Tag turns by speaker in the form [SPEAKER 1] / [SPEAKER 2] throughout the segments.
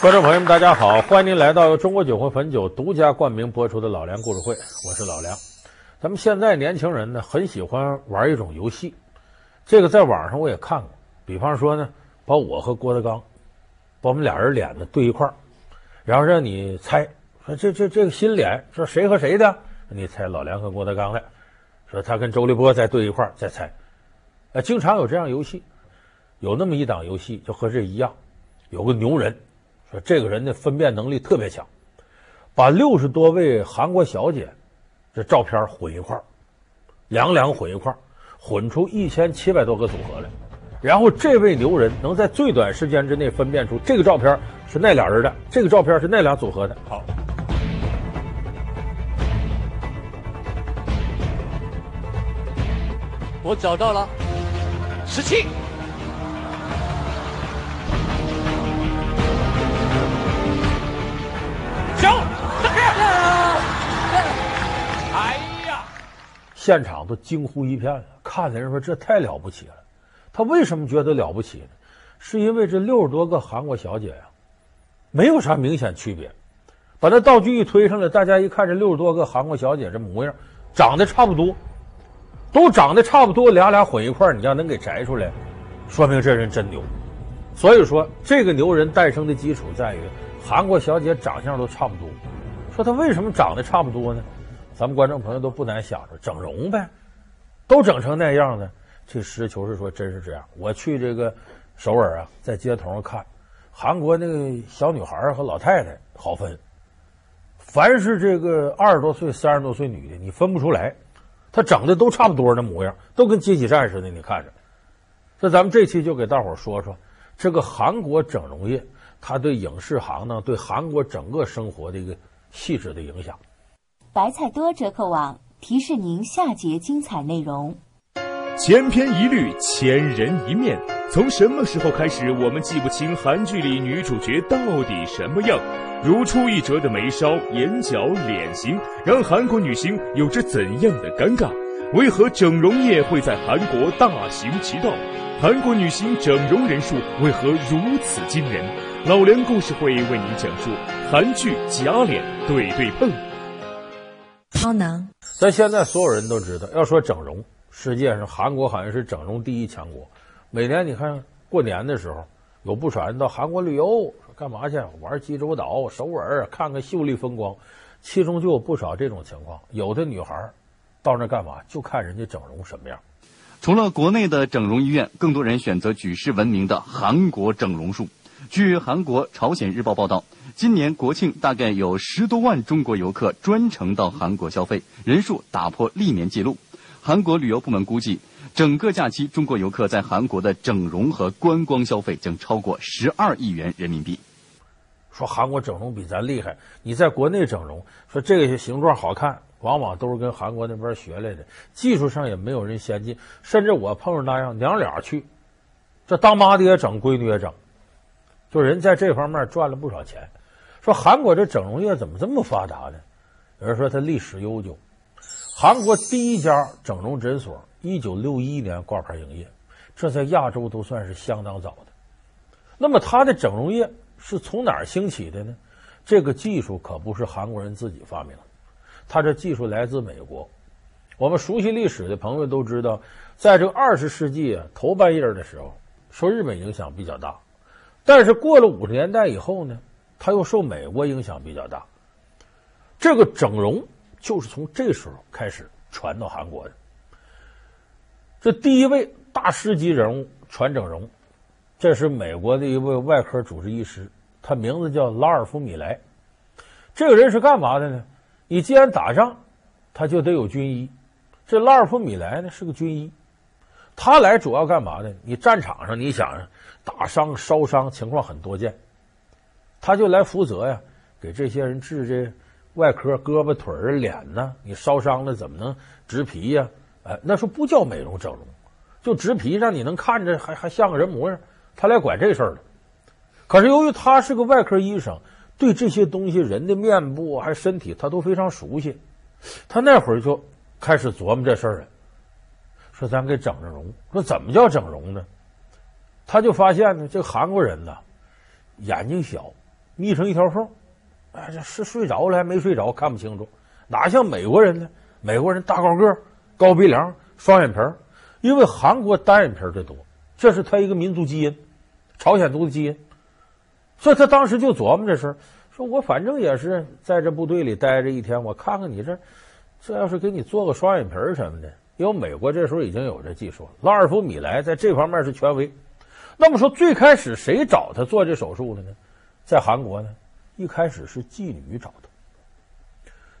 [SPEAKER 1] 观众朋友们，大家好，欢迎您来到由中国酒会汾酒独家冠名播出的《老梁故事会》，我是老梁。咱们现在年轻人呢，很喜欢玩一种游戏，这个在网上我也看过。比方说呢，把我和郭德纲，把我们俩人脸呢对一块儿，然后让你猜，说这这这个新脸是谁和谁的？你猜老梁和郭德纲的，说他跟周立波再对一块儿再猜。呃，经常有这样游戏，有那么一档游戏就和这一样，有个牛人。说这个人的分辨能力特别强，把六十多位韩国小姐这照片混一块，两两混一块，混出一千七百多个组合来。然后这位牛人能在最短时间之内分辨出这个照片是那俩人的，这个照片是那俩组合的。好，
[SPEAKER 2] 我找到了，十七。
[SPEAKER 1] 现场都惊呼一片了，看的人说这太了不起了。他为什么觉得了不起呢？是因为这六十多个韩国小姐呀，没有啥明显区别。把那道具一推上来，大家一看这六十多个韩国小姐这模样，长得差不多，都长得差不多，俩俩混一块，你要能给摘出来，说明这人真牛。所以说，这个牛人诞生的基础在于韩国小姐长相都差不多。说他为什么长得差不多呢？咱们观众朋友都不难想着，整容呗，都整成那样的。这实事求是说，真是这样。我去这个首尔啊，在街头上看，韩国那个小女孩和老太太好分，凡是这个二十多岁、三十多岁女的，你分不出来，她整的都差不多那模样，都跟阶级战似的。你看着，那咱们这期就给大伙说说这个韩国整容业，它对影视行当、对韩国整个生活的一个细致的影响。
[SPEAKER 3] 白菜多折扣网提示您下节精彩内容。
[SPEAKER 4] 千篇一律，千人一面。从什么时候开始，我们记不清韩剧里女主角到底什么样？如出一辙的眉梢、眼角、脸型，让韩国女星有着怎样的尴尬？为何整容业会在韩国大行其道？韩国女星整容人数为何如此惊人？老梁故事会为您讲述韩剧假脸对对碰。
[SPEAKER 3] 超能，
[SPEAKER 1] 咱现在所有人都知道，要说整容，世界上韩国好像是整容第一强国。每年你看过年的时候，有不少人到韩国旅游，说干嘛去？玩济州岛、首尔，看看秀丽风光。其中就有不少这种情况，有的女孩到那干嘛？就看人家整容什么样。
[SPEAKER 5] 除了国内的整容医院，更多人选择举世闻名的韩国整容术。据韩国《朝鲜日报》报道。今年国庆大概有十多万中国游客专程到韩国消费，人数打破历年纪录。韩国旅游部门估计，整个假期中国游客在韩国的整容和观光消费将超过十二亿元人民币。
[SPEAKER 1] 说韩国整容比咱厉害，你在国内整容，说这个形状好看，往往都是跟韩国那边学来的，技术上也没有人先进。甚至我碰上那样娘俩去，这当妈的也整，闺女也整，就人在这方面赚了不少钱。说韩国这整容业怎么这么发达呢？有人说它历史悠久，韩国第一家整容诊所一九六一年挂牌营业，这在亚洲都算是相当早的。那么它的整容业是从哪儿兴起的呢？这个技术可不是韩国人自己发明的，它这技术来自美国。我们熟悉历史的朋友都知道，在这个二十世纪头半叶的时候，受日本影响比较大，但是过了五十年代以后呢？他又受美国影响比较大，这个整容就是从这时候开始传到韩国的。这第一位大师级人物传整容，这是美国的一位外科主治医师，他名字叫拉尔夫·米莱。这个人是干嘛的呢？你既然打仗，他就得有军医。这拉尔夫·米莱呢是个军医，他来主要干嘛呢？你战场上你想打伤、烧伤情况很多见。他就来负责呀，给这些人治这外科胳膊腿儿脸呢。你烧伤了怎么能植皮呀？哎，那时候不叫美容整容，就植皮让你能看着还还像个人模样。他来管这事儿了。可是由于他是个外科医生，对这些东西人的面部还身体他都非常熟悉。他那会儿就开始琢磨这事儿了，说咱给整整容。说怎么叫整容呢？他就发现呢，这个韩国人呢，眼睛小。眯成一条缝。哎，这是睡着了还没睡着，看不清楚。哪像美国人呢？美国人大高个、高鼻梁、双眼皮，因为韩国单眼皮的多，这是他一个民族基因，朝鲜族的基因。所以他当时就琢磨这事，说我反正也是在这部队里待着一天，我看看你这，这要是给你做个双眼皮什么的，因为美国这时候已经有这技术了，拉尔夫·米莱在这方面是权威。那么说，最开始谁找他做这手术的呢？在韩国呢？一开始是妓女找的，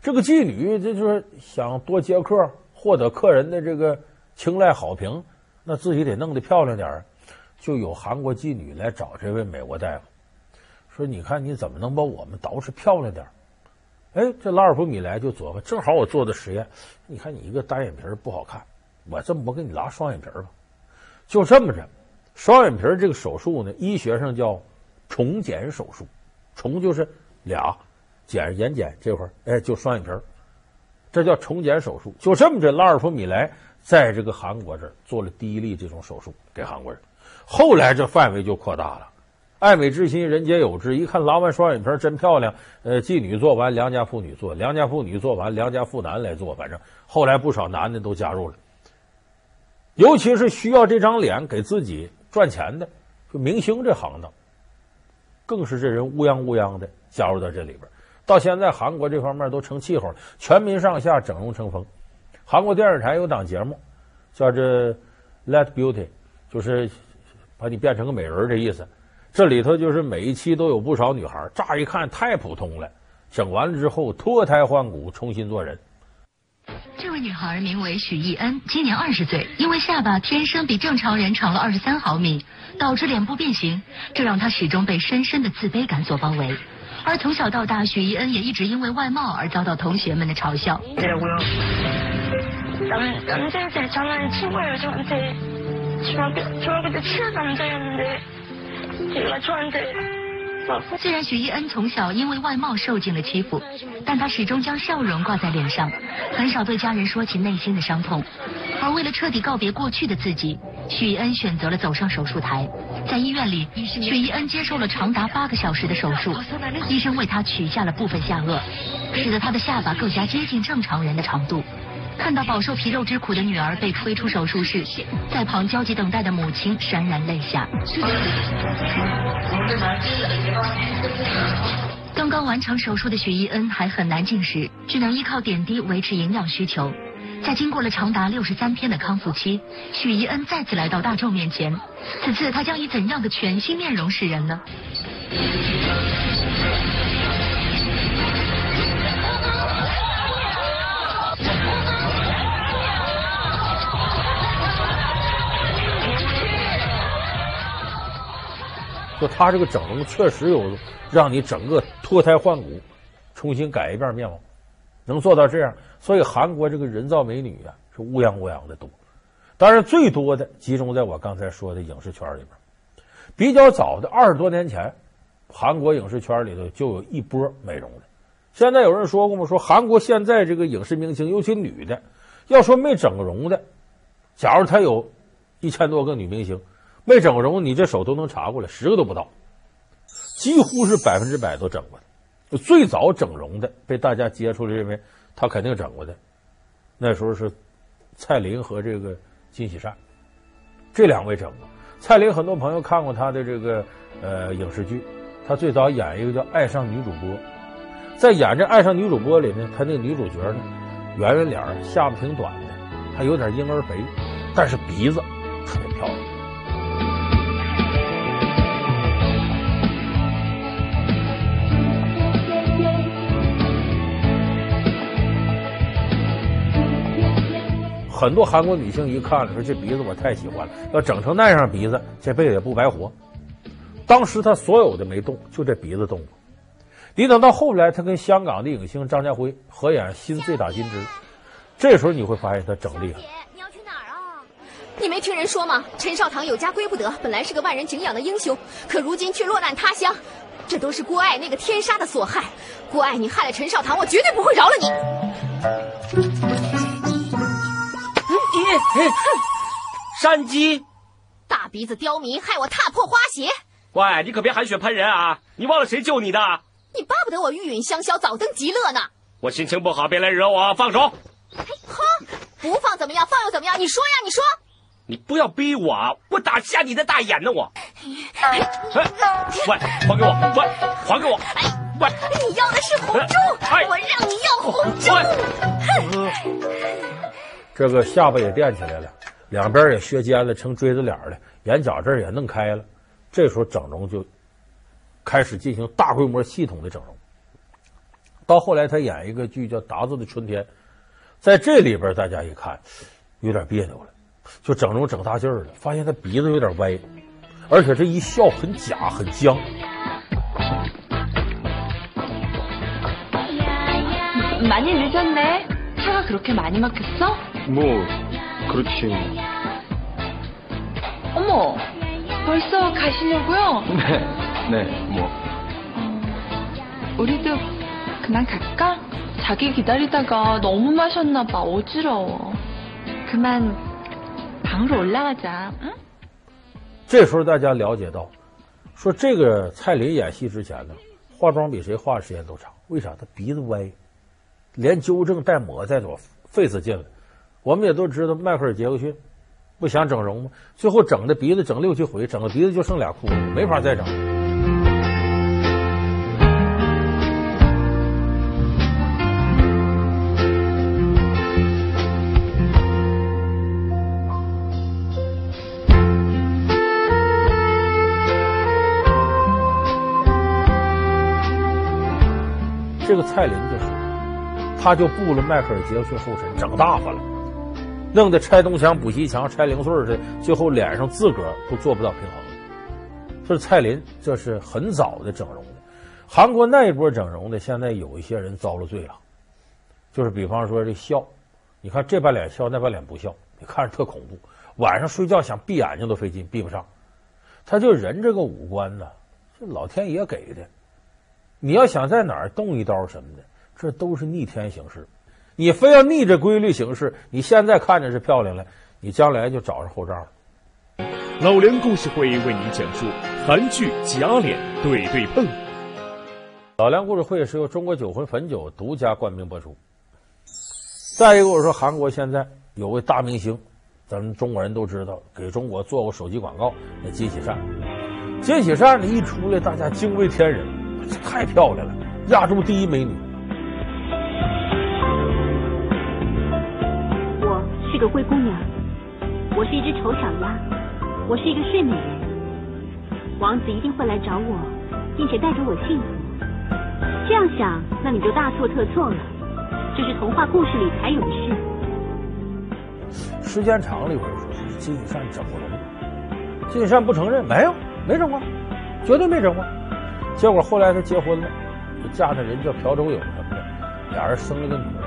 [SPEAKER 1] 这个妓女这就是想多接客，获得客人的这个青睐好评，那自己得弄得漂亮点儿就有韩国妓女来找这位美国大夫，说：“你看你怎么能把我们捯饬漂亮点儿哎，这拉尔夫·米莱就琢磨，正好我做的实验，你看你一个单眼皮不好看，我这么不给你拉双眼皮吧？就这么着，双眼皮这个手术呢，医学上叫重睑手术。重就是俩，睑眼睑这块，哎，就双眼皮，这叫重睑手术。就这么着，拉尔夫·米莱在这个韩国这儿做了第一例这种手术给韩国人。后来这范围就扩大了，爱美之心，人皆有之。一看拉完双眼皮真漂亮，呃，妓女做完，良家妇女做，良家妇女做完，良家妇男来做。反正后来不少男的都加入了，尤其是需要这张脸给自己赚钱的，就明星这行当。更是这人乌泱乌泱的加入到这里边，到现在韩国这方面都成气候了，全民上下整容成风。韩国电视台有档节目叫这《Let Beauty》，就是把你变成个美人的意思。这里头就是每一期都有不少女孩，乍一看太普通了，整完了之后脱胎换骨，重新做人。
[SPEAKER 6] 这位女孩名为许艺恩，今年二十岁，因为下巴天生比正常人长了二十三毫米。导致脸部变形，这让她始终被深深的自卑感所包围。而从小到大，许艺恩也一直因为外貌而遭到同学们的嘲笑。虽然许艺恩从小因为外貌受尽了欺负，但他始终将笑容挂在脸上，很少对家人说起内心的伤痛。而为了彻底告别过去的自己，许艺恩选择了走上手术台。在医院里，许艺恩接受了长达八个小时的手术，医生为他取下了部分下颚，使得他的下巴更加接近正常人的长度。看到饱受皮肉之苦的女儿被推出手术室，在旁焦急等待的母亲潸然泪下。刚刚完成手术的许艺恩还很难进食，只能依靠点滴维持营养需求。在经过了长达六十三天的康复期，许艺恩再次来到大众面前。此次她将以怎样的全新面容示人呢？
[SPEAKER 1] 就他这个整容确实有让你整个脱胎换骨，重新改一遍面貌。能做到这样，所以韩国这个人造美女啊是乌泱乌泱的多。当然，最多的集中在我刚才说的影视圈里边。比较早的二十多年前，韩国影视圈里头就有一波美容的。现在有人说过吗？说韩国现在这个影视明星，尤其女的，要说没整容的，假如他有一千多个女明星没整过容，你这手都能查过来，十个都不到，几乎是百分之百都整过的。最早整容的被大家接触了，认为他肯定整过的，那时候是蔡琳和这个金喜善这两位整过。蔡琳很多朋友看过她的这个呃影视剧，她最早演一个叫《爱上女主播》，在演这《爱上女主播》里呢，她那个女主角呢，圆圆脸，下巴挺短的，还有点婴儿肥，但是鼻子特别漂亮。很多韩国女性一看了，说这鼻子我太喜欢了，要整成那样鼻子，这辈子也不白活。当时她所有的没动，就这鼻子动了。你等到后来，她跟香港的影星张家辉合演《新醉打金枝》，这时候你会发现她整厉害。
[SPEAKER 7] 你要去哪儿啊？你没听人说吗？陈少棠有家归不得，本来是个万人敬仰的英雄，可如今却落难他乡，这都是郭爱那个天杀的所害。郭爱，你害了陈少棠，我绝对不会饶了你。
[SPEAKER 2] 哼！山鸡，
[SPEAKER 7] 大鼻子刁民，害我踏破花鞋。
[SPEAKER 8] 喂，你可别含血喷人啊！你忘了谁救你的？
[SPEAKER 7] 你巴不得我玉殒香消，早登极乐呢。
[SPEAKER 8] 我心情不好，别来惹我，放手。
[SPEAKER 7] 哼，不放怎么样？放又怎么样？你说呀，你说。
[SPEAKER 8] 你不要逼我，我打瞎你的大眼呢！我。哎，喂，还给我！喂，还给我！哎喂，
[SPEAKER 7] 你要的是红中，我让你要红珠。
[SPEAKER 1] 哼，这个下巴也垫起来了，两边也削尖了，成锥子脸了，眼角这儿也弄开了。这时候整容就开始进行大规模、系统的整容。到后来，他演一个剧叫《达子的春天》，在这里边，大家一看有点别扭了，就整容整大劲儿了，发现他鼻子有点歪，而且这一笑很假、很僵。
[SPEAKER 9] 많이늦었네차가그렇게많이막혔어
[SPEAKER 10] 뭐그렇지
[SPEAKER 9] 어머벌써가시려고요
[SPEAKER 10] 네네뭐
[SPEAKER 9] 우리도그만갈까자기기다리다가너무마셨나봐어지러워그만방으로올라가자응
[SPEAKER 1] 这时候大家了解到，说这个蔡琳演戏之前呢，化妆比谁化的时间都长。为啥？她鼻子歪，连纠正带抹带都费死劲了。 我们也都知道，迈克尔·杰克逊不想整容吗？最后整的鼻子整六七回，整个鼻子就剩俩窟窿，没法再整。这个蔡琳就是，他就步了迈克尔·杰克逊后尘，整大发了，弄得拆东墙补西墙，拆零碎的，最后脸上自个儿都做不到平衡。所以蔡琳这是很早的整容的。韩国那一波整容的，现在有一些人遭了罪了，就是比方说这笑，你看这半脸笑，那半脸不笑，你看着特恐怖。晚上睡觉想闭眼睛都费劲，闭不上。他就人这个五官呢，是老天爷给的。你要想在哪儿动一刀什么的，这都是逆天行事。你非要逆着规律行事，你现在看着是漂亮了，你将来就找上后账了。
[SPEAKER 4] 老梁故事会为您讲述韩剧假脸对对碰。
[SPEAKER 1] 老梁故事会是由中国酒魂汾酒独家冠名播出。再一个，我说韩国现在有位大明星，咱们中国人都知道，给中国做过手机广告，那金喜善。金喜善呢一出来，大家惊为天人。太漂亮了，亚洲第一美女。
[SPEAKER 11] 个灰姑娘，我是一只丑小鸭，我是一个睡美人。王子一定会来找我，并且带给我幸福。这样想，那你就大错特错了。这是童话故事里才有的事。
[SPEAKER 1] 时间长了，有人说金喜善整过容，金喜善不承认，没有，没整过，绝对没整过。结果后来他结婚了，嫁那人叫朴周友什么的，俩人生了个女儿。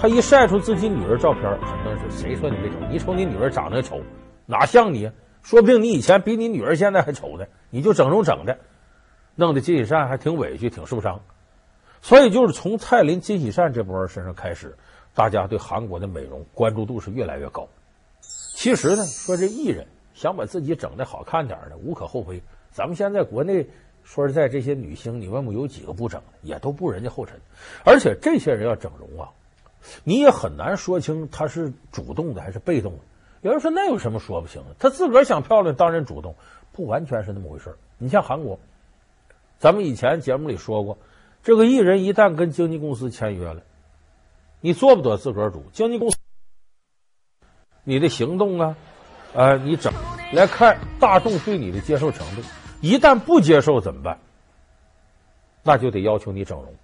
[SPEAKER 1] 他一晒出自己女儿照片，很多人说：“谁说你没整？你瞅你女儿长得丑，哪像你？说不定你以前比你女儿现在还丑呢。你就整容整的，弄得金喜善还挺委屈，挺受伤。所以就是从蔡琳、金喜善这波人身上开始，大家对韩国的美容关注度是越来越高。其实呢，说这艺人想把自己整的好看点的，无可厚非。咱们现在国内。说实在，这些女星，你问问有几个不整的，也都步人家后尘。而且这些人要整容啊，你也很难说清他是主动的还是被动的。有人说那有什么说不清的？他自个儿想漂亮，当然主动，不完全是那么回事。你像韩国，咱们以前节目里说过，这个艺人一旦跟经纪公司签约了，你做不得自个儿主，经纪公司你的行动啊，呃，你整来看大众对你的接受程度。一旦不接受怎么办？那就得要求你整容，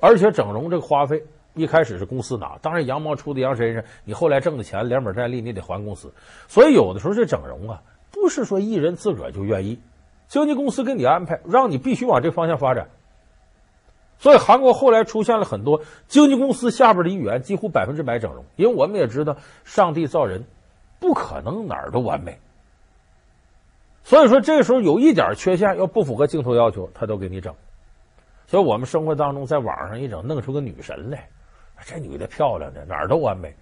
[SPEAKER 1] 而且整容这个花费一开始是公司拿，当然羊毛出在羊身上，你后来挣的钱连本带利你得还公司。所以有的时候这整容啊，不是说艺人自个儿就愿意，经纪公司给你安排，让你必须往这方向发展。所以韩国后来出现了很多经纪公司下边的艺员几乎百分之百整容，因为我们也知道上帝造人不可能哪儿都完美。所以说，这个时候有一点缺陷，要不符合镜头要求，他都给你整。所以我们生活当中，在网上一整，弄出个女神来，这女的漂亮的，哪儿都完美。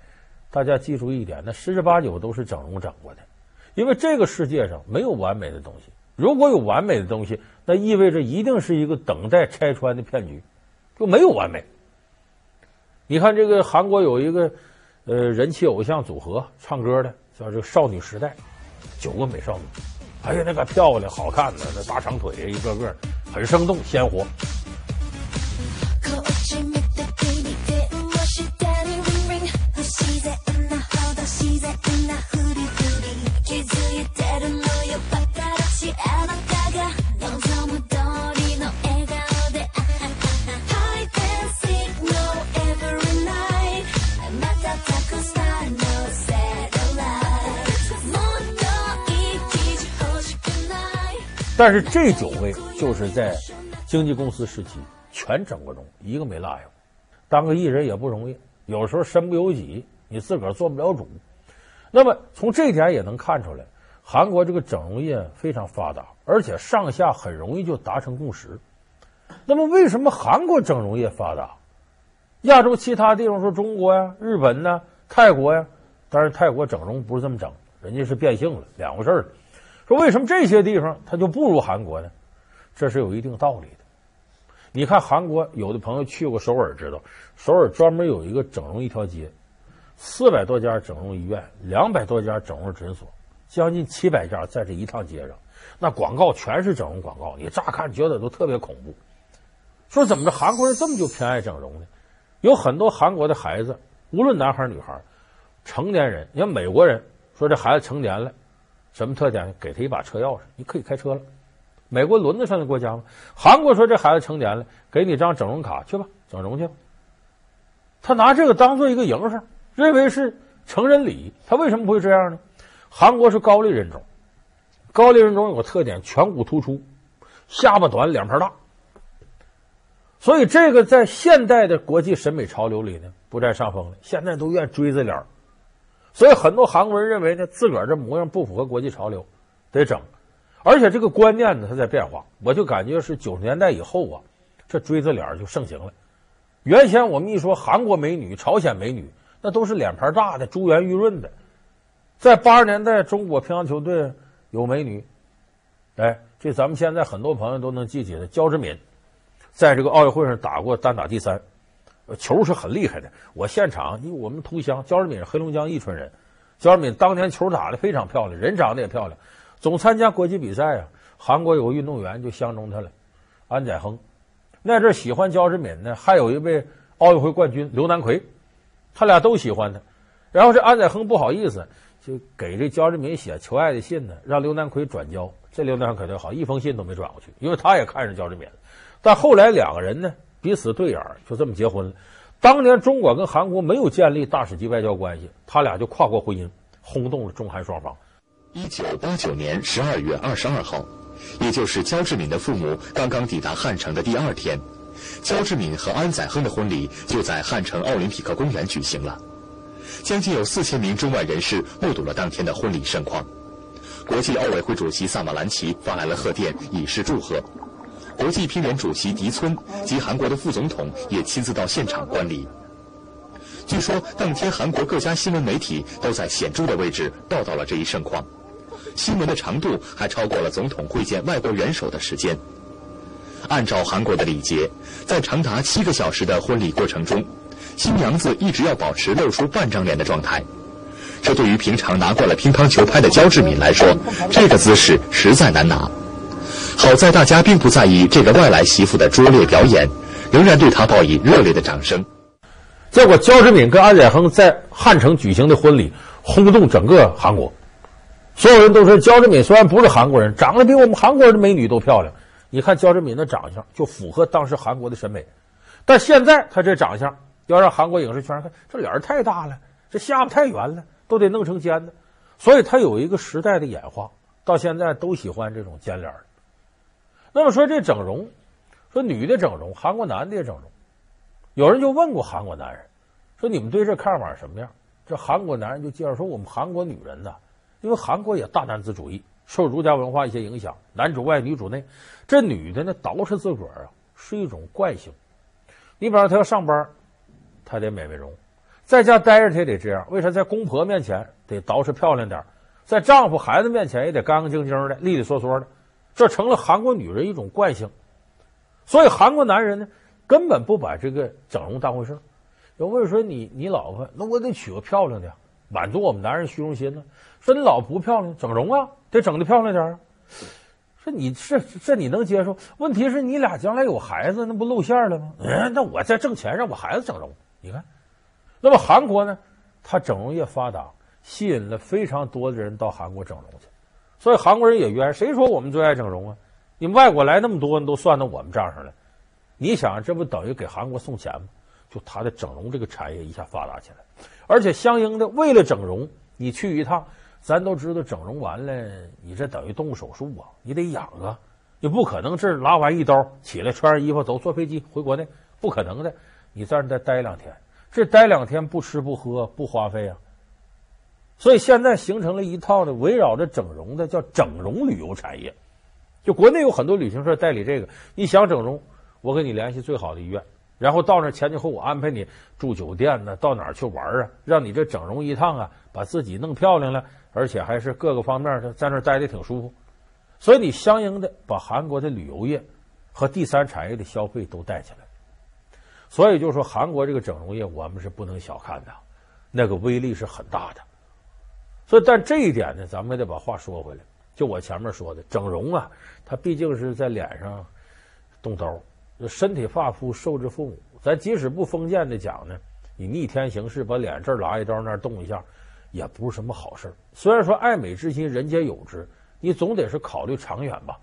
[SPEAKER 1] 大家记住一点，那十之八九都是整容整过的。因为这个世界上没有完美的东西，如果有完美的东西，那意味着一定是一个等待拆穿的骗局，就没有完美。你看这个韩国有一个呃人气偶像组合唱歌的，叫这个少女时代，九个美少女，哎呀，那个漂亮好看的，那大长腿一个个很生动鲜活。但是这九位就是在经纪公司时期全整过容，一个没落下。当个艺人也不容易，有时候身不由己，你自个儿做不了主。那么从这一点也能看出来，韩国这个整容业非常发达，而且上下很容易就达成共识。那么为什么韩国整容业发达？亚洲其他地方说中国呀、日本呐、泰国呀，当然泰国整容不是这么整，人家是变性了，两回事儿。说为什么这些地方它就不如韩国呢？这是有一定道理的。你看韩国有的朋友去过首尔，知道首尔专门有一个整容一条街，四百多家整容医院，两百多家整容诊所，将近七百家在这一趟街上，那广告全是整容广告，你乍看觉得都特别恐怖。说怎么着韩国人这么就偏爱整容呢？有很多韩国的孩子，无论男孩女孩，成年人，你看美国人说这孩子成年了。什么特点？给他一把车钥匙，你可以开车了。美国轮得上的国家吗？韩国说这孩子成年了，给你张整容卡，去吧，整容去吧。他拿这个当做一个营生，认为是成人礼。他为什么不会这样呢？韩国是高丽人种，高丽人种有个特点，颧骨突出，下巴短，两盘大。所以这个在现代的国际审美潮流里呢，不占上风了。现在都愿意锥着脸。所以很多韩国人认为呢，自个儿这模样不符合国际潮流，得整。而且这个观念呢，它在变化。我就感觉是九十年代以后啊，这锥子脸就盛行了。原先我们一说韩国美女、朝鲜美女，那都是脸盘大的、珠圆玉润的。在八十年代，中国乒乓球队有美女，哎，这咱们现在很多朋友都能记起的焦志敏，在这个奥运会上打过单打第三。球是很厉害的，我现场，因为我们同乡焦志敏是黑龙江伊春人，焦志敏当年球打得非常漂亮，人长得也漂亮，总参加国际比赛啊。韩国有个运动员就相中他了，安宰亨。那阵喜欢焦志敏呢，还有一位奥运会冠军刘南奎，他俩都喜欢他。然后这安宰亨不好意思，就给这焦志敏写求爱的信呢，让刘南奎转交。这刘南奎可就好，一封信都没转过去，因为他也看上焦志敏。但后来两个人呢，彼此对眼，就这么结婚了。当年中国跟韩国没有建立大使级外交关系，他俩就跨国婚姻，轰动了中韩双方。
[SPEAKER 12] 一九八九年十二月二十二号，也就是焦志敏的父母刚刚抵达汉城的第二天，焦志敏和安宰亨的婚礼就在汉城奥林匹克公园举行了。将近有四千名中外人士目睹了当天的婚礼盛况。国际奥委会主席萨马兰奇发来了贺电，以示祝贺。国际乒联主席迪村及韩国的副总统也亲自到现场观礼。据说当天韩国各家新闻媒体都在显著的位置报道了这一盛况，新闻的长度还超过了总统会见外国元首的时间。按照韩国的礼节，在长达七个小时的婚礼过程中，新娘子一直要保持露出半张脸的状态。这对于平常拿惯了乒乓球拍的焦志敏来说，这个姿势实在难拿。好在大家并不在意这个外来媳妇的拙劣表演，仍然对她报以热烈的掌声。
[SPEAKER 1] 结果，焦志敏跟安宰亨在汉城举行的婚礼轰动整个韩国，所有人都说焦志敏虽然不是韩国人，长得比我们韩国人的美女都漂亮。你看焦志敏的长相就符合当时韩国的审美，但现在他这长相要让韩国影视圈看，这脸太大了，这下巴太圆了，都得弄成尖的，所以他有一个时代的演化，到现在都喜欢这种尖脸。那么说这整容，说女的整容，韩国男的也整容。有人就问过韩国男人，说你们对这看法什么样？这韩国男人就介绍说，我们韩国女人呢，因为韩国也大男子主义，受儒家文化一些影响，男主外女主内。这女的呢，捯饬自个儿啊，是一种惯性。你比方她要上班，她得美美容；在家待着，她也得这样。为啥？在公婆面前得捯饬漂亮点，在丈夫孩子面前也得干干净净的、利利索索的。这成了韩国女人一种惯性。所以韩国男人呢，根本不把这个整容当回事。有问说你你老婆，那我得娶个漂亮的，满足我们男人虚荣心呢。说你老婆不漂亮，整容啊，得整的漂亮点啊。说你这这你能接受？问题是你俩将来有孩子，那不露馅了吗？嗯，那我在挣钱，让我孩子整容。你看，那么韩国呢，它整容业发达，吸引了非常多的人到韩国整容去。所以韩国人也冤，谁说我们最爱整容啊？你们外国来那么多人都算到我们账上了。你想，这不等于给韩国送钱吗？就他的整容这个产业一下发达起来，而且相应的，为了整容，你去一趟，咱都知道整容完了，你这等于动手术啊，你得养啊，你不可能这拉完一刀起来穿上衣服走坐飞机回国内，不可能的，你在那再待两天，这待两天不吃不喝不花费啊，所以现在形成了一套的围绕着整容的叫整容旅游产业，就国内有很多旅行社代理这个，你想整容，我给你联系最好的医院。然后到那前前后后安排你住酒店呢，到哪儿去玩啊？让你这整容一趟啊，把自己弄漂亮了，而且还是各个方面的在那儿待的挺舒服。所以你相应的把韩国的旅游业和第三产业的消费都带起来。所以就说韩国这个整容业，我们是不能小看的，那个威力是很大的。所以但这一点呢，咱们也得把话说回来。就我前面说的，整容啊，它毕竟是在脸上动刀。身体发肤受之父母，咱即使不封建的讲呢，你逆天行事，把脸这儿拉一刀，那儿动一下，也不是什么好事。虽然说爱美之心人皆有之，你总得是考虑长远吧。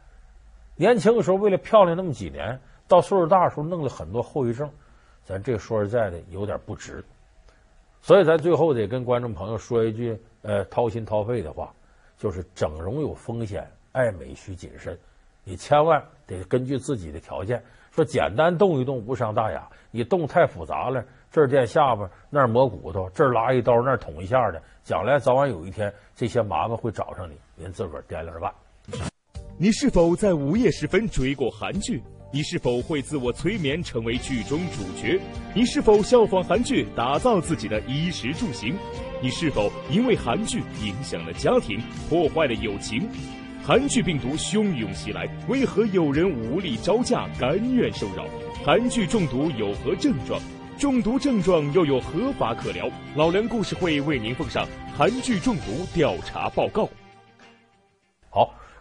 [SPEAKER 1] 年轻的时候为了漂亮那么几年，到岁数大的时候弄了很多后遗症，咱这说实在的有点不值。所以咱最后得跟观众朋友说一句，呃，掏心掏肺的话，就是整容有风险，爱美需谨慎，你千万得根据自己的条件。说简单动一动无伤大雅，你动太复杂了，这儿垫下巴，那儿磨骨头，这儿拉一刀，那儿捅一下的，将来早晚有一天这些麻烦会找上你，您自个儿掂量着办。
[SPEAKER 4] 你是否在午夜时分追过韩剧？你是否会自我催眠成为剧中主角？你是否效仿韩剧打造自己的衣食住行？你是否因为韩剧影响了家庭，破坏了友情？韩剧病毒汹涌袭来，为何有人无力招架，甘愿受扰？韩剧中毒有何症状？中毒症状又有何法可疗？老梁故事会为您奉上韩剧中毒调查报告。
[SPEAKER 1] 好，